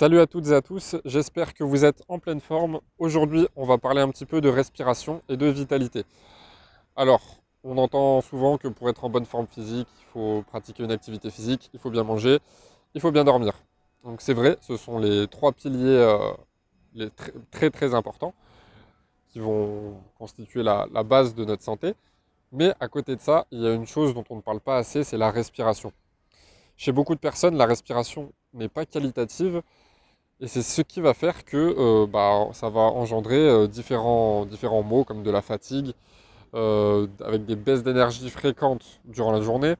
Salut à toutes et à tous, j'espère que vous êtes en pleine forme. Aujourd'hui, on va parler un petit peu de respiration et de vitalité. Alors, on entend souvent que pour être en bonne forme physique, il faut pratiquer une activité physique, il faut bien manger, il faut bien dormir. Donc c'est vrai, ce sont les trois piliers euh, très, très, importants qui vont constituer la base de notre santé. Mais à côté de ça, il y a une chose dont on ne parle pas assez, c'est la respiration. Chez beaucoup de personnes, la respiration n'est pas qualitative et c'est ce qui va faire que euh, bah, ça va engendrer euh, différents, différents maux comme de la fatigue, euh, avec des baisses d'énergie fréquentes durant la journée,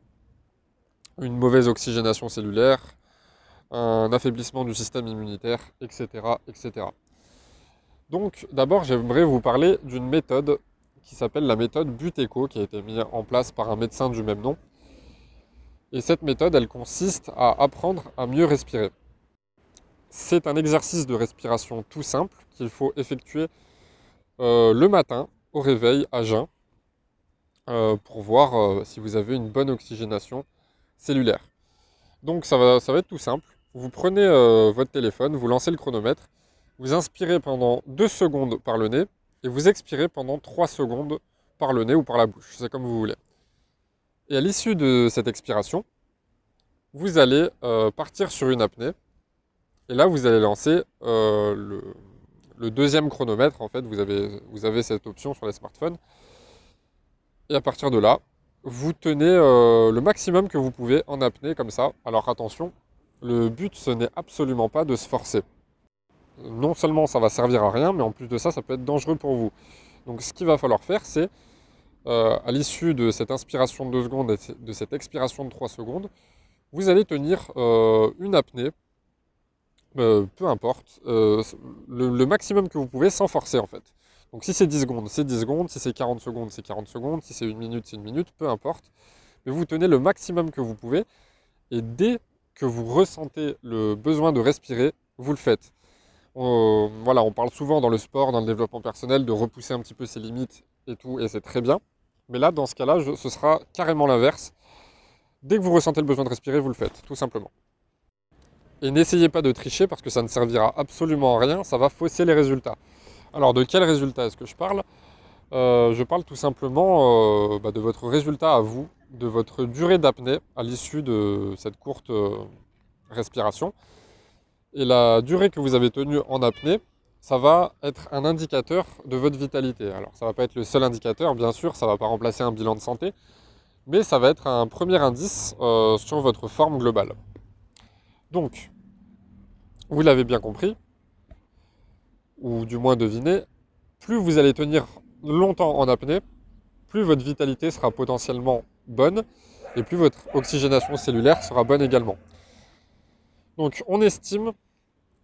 une mauvaise oxygénation cellulaire, un affaiblissement du système immunitaire, etc. etc. Donc d'abord j'aimerais vous parler d'une méthode qui s'appelle la méthode Buteco, qui a été mise en place par un médecin du même nom. Et cette méthode, elle consiste à apprendre à mieux respirer. C'est un exercice de respiration tout simple qu'il faut effectuer euh, le matin au réveil à jeun euh, pour voir euh, si vous avez une bonne oxygénation cellulaire. Donc ça va, ça va être tout simple. Vous prenez votre téléphone, vous lancez le chronomètre, vous inspirez pendant 2 secondes par le nez et vous expirez pendant 3 secondes par le nez ou par la bouche, c'est comme vous voulez. Et à l'issue de cette expiration, vous allez partir sur une apnée et là, vous allez lancer euh, le, deuxième chronomètre. En fait, vous avez, vous avez cette option sur les smartphones. Et à partir de là, vous tenez euh, le maximum que vous pouvez en apnée comme ça. Alors attention, le but, ce n'est absolument pas de se forcer. Non seulement ça va servir à rien, mais en plus de ça, ça peut être dangereux pour vous. Donc ce qu'il va falloir faire, c'est euh, à l'issue de cette inspiration de 2 secondes et de cette expiration de 3 secondes, vous allez tenir une apnée euh, peu importe, euh, le, maximum que vous pouvez sans forcer en fait. Donc si c'est 10 secondes, c'est 10 secondes, si c'est 40 secondes, c'est 40 secondes, si c'est une minute, c'est une minute, peu importe. Mais vous tenez le maximum que vous pouvez et dès que vous ressentez le besoin de respirer, vous le faites. On, voilà, on parle souvent dans le sport, dans le développement personnel, de repousser un petit peu ses limites et tout, et c'est très bien. Mais là, dans ce cas-là, ce sera carrément l'inverse. Dès que vous ressentez le besoin de respirer, vous le faites, tout simplement. Et n'essayez pas de tricher parce que ça ne servira absolument à rien, ça va fausser les résultats. Alors de quel résultat est-ce que je parle? Euh, Je parle tout simplement euh, bah, de votre résultat à vous, de votre durée d'apnée à l'issue de cette courte euh, respiration. Et la durée que vous avez tenue en apnée, ça va être un indicateur de votre vitalité. Alors ça ne va pas être le seul indicateur, bien sûr, ça ne va pas remplacer un bilan de santé, mais ça va être un premier indice sur votre forme globale. Donc, vous l'avez bien compris, ou du moins deviné, plus vous allez tenir longtemps en apnée, plus votre vitalité sera potentiellement bonne et plus votre oxygénation cellulaire sera bonne également. Donc on estime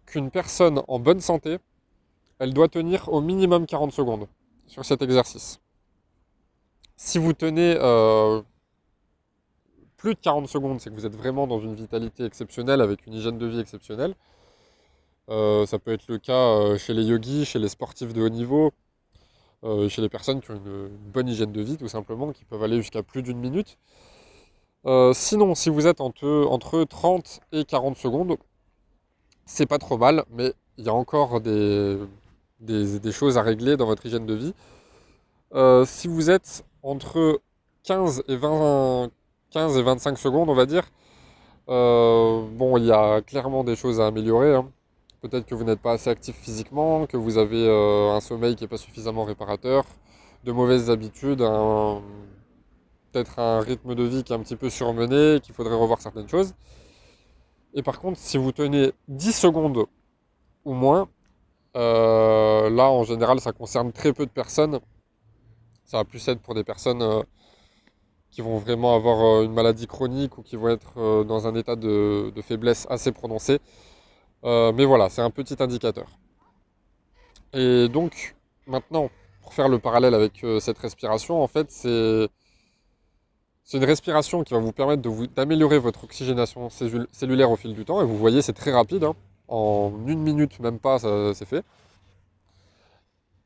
qu'une personne en bonne santé, elle doit tenir au minimum 40 secondes sur cet exercice. Si vous tenez euh, plus de 40 secondes, c'est que vous êtes vraiment dans une vitalité exceptionnelle avec une hygiène de vie exceptionnelle. Euh, ça peut être le cas euh, chez les yogis, chez les sportifs de haut niveau, euh, chez les personnes qui ont une, bonne hygiène de vie tout simplement, qui peuvent aller jusqu'à plus d'une minute. sinon, si vous êtes entre, 30 et 40 secondes, c'est pas trop mal, mais il y a encore des, des, choses à régler dans votre hygiène de vie. si vous êtes entre 15 et 20, 15 et 25 secondes, on va dire. Euh, bon, il y a clairement des choses à améliorer. Hein. Peut-être que vous n'êtes pas assez actif physiquement, que vous avez euh, un sommeil qui n'est pas suffisamment réparateur, de mauvaises habitudes, peut-être un rythme de vie qui est un petit peu surmené, qu'il faudrait revoir certaines choses. Et par contre, si vous tenez 10 secondes ou moins, euh, là en général ça concerne très peu de personnes. Ça va plus être pour des personnes qui vont vraiment avoir euh, une maladie chronique ou qui vont être euh, dans un état de, faiblesse assez prononcé. Euh, mais voilà, c'est un petit indicateur. Et donc, maintenant, pour faire le parallèle avec cette respiration, en fait, c'est une respiration qui va vous permettre d'améliorer votre oxygénation cellulaire au fil du temps. Et vous voyez, c'est très rapide. Hein. En une minute, même pas, c'est fait.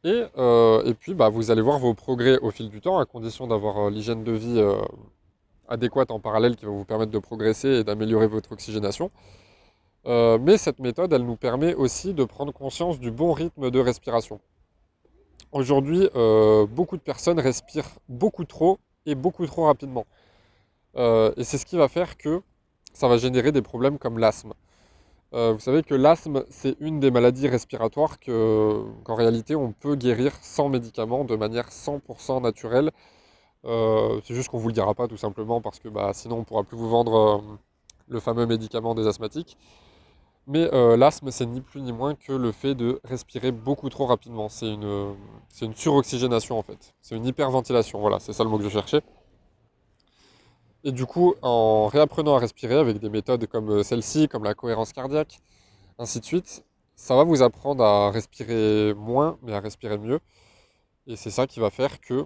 Euh, et, puis, bah, vous allez voir vos progrès au fil du temps, à condition d'avoir euh, l'hygiène de vie euh, adéquate en parallèle qui va vous permettre de progresser et d'améliorer votre oxygénation. Mais cette méthode, elle nous permet aussi de prendre conscience du bon rythme de respiration. Aujourd'hui, beaucoup de personnes respirent beaucoup trop et beaucoup trop rapidement. Et c'est ce qui va faire que ça va générer des problèmes comme l'asthme. Vous savez que l'asthme, c'est une des maladies respiratoires qu'en réalité on peut guérir sans médicaments, de manière 100% naturelle. c'est juste qu'on ne vous le dira pas tout simplement parce que bah, sinon on ne pourra plus vous vendre le fameux médicament des asthmatiques. Mais euh, l'asthme, c'est ni plus ni moins que le fait de respirer beaucoup trop rapidement. C'est une, une suroxygénation en fait. C'est une hyperventilation, voilà, c'est ça le mot que je cherchais. Et du coup, en réapprenant à respirer avec des méthodes comme euh, celle-ci, comme la cohérence cardiaque, ainsi de suite, ça va vous apprendre à respirer moins, mais à respirer mieux. Et c'est ça qui va faire que,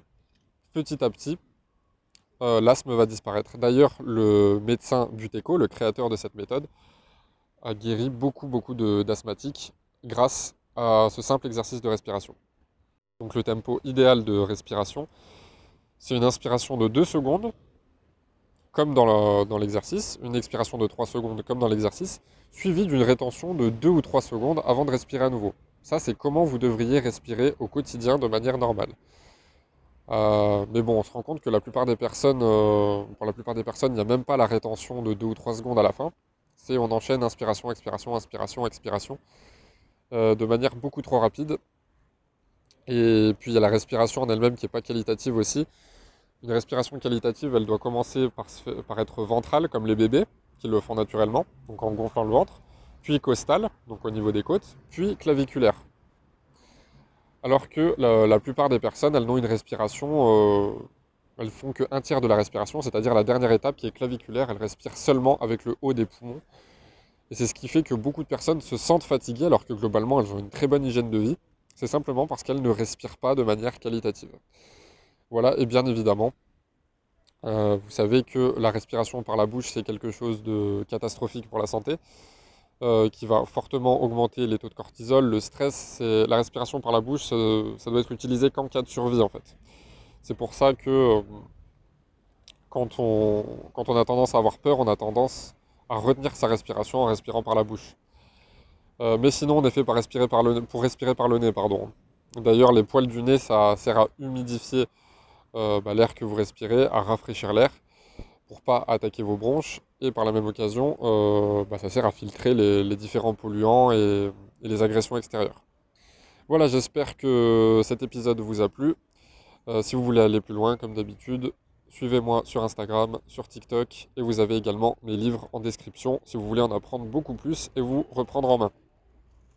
petit à petit, euh, l'asthme va disparaître. D'ailleurs, le médecin Buteco, le créateur de cette méthode, a guéri beaucoup, beaucoup d'asthmatiques grâce à ce simple exercice de respiration. Donc le tempo idéal de respiration, c'est une inspiration de 2 secondes, comme dans l'exercice, une expiration de 3 secondes, comme dans l'exercice, suivie d'une rétention de 2 ou 3 secondes avant de respirer à nouveau. Ça, c'est comment vous devriez respirer au quotidien de manière normale. Euh, mais bon, on se rend compte que euh, pour la plupart des personnes, il n'y a même pas la rétention de 2 ou 3 secondes à la fin c'est on enchaîne inspiration, expiration, inspiration, expiration, euh, de manière beaucoup trop rapide. Et puis il y a la respiration en elle-même qui n'est pas qualitative aussi. Une respiration qualitative, elle doit commencer par, être ventrale, comme les bébés, qui le font naturellement, donc en gonflant le ventre, puis costale, donc au niveau des côtes, puis claviculaire. Alors que la, plupart des personnes, elles ont une respiration euh, elles font qu'un tiers de la respiration, c'est-à-dire la dernière étape qui est claviculaire, elles respirent seulement avec le haut des poumons. Et c'est ce qui fait que beaucoup de personnes se sentent fatiguées alors que globalement elles ont une très bonne hygiène de vie. C'est simplement parce qu'elles ne respirent pas de manière qualitative. Voilà, et bien évidemment, euh, vous savez que la respiration par la bouche c'est quelque chose de catastrophique pour la santé, euh, qui va fortement augmenter les taux de cortisol, le stress. La respiration par la bouche, ça doit être utilisé qu'en cas de survie en fait. C'est pour ça que euh, quand on, quand a tendance à avoir peur, on a tendance à retenir sa respiration en respirant par la bouche. Euh, mais sinon, on est fait pour respirer par le, pour respirer par le nez. pardon. D'ailleurs, les poils du nez, ça sert à humidifier euh, bah, l'air que vous respirez, à rafraîchir l'air pour pas attaquer vos bronches. Et par la même occasion, bah, ça sert à filtrer les, différents polluants et les agressions extérieures. Voilà, j'espère que cet épisode vous a plu. Euh, si vous voulez aller plus loin, comme d'habitude, suivez-moi sur Instagram, sur TikTok, et vous avez également mes livres en description si vous voulez en apprendre beaucoup plus et vous reprendre en main.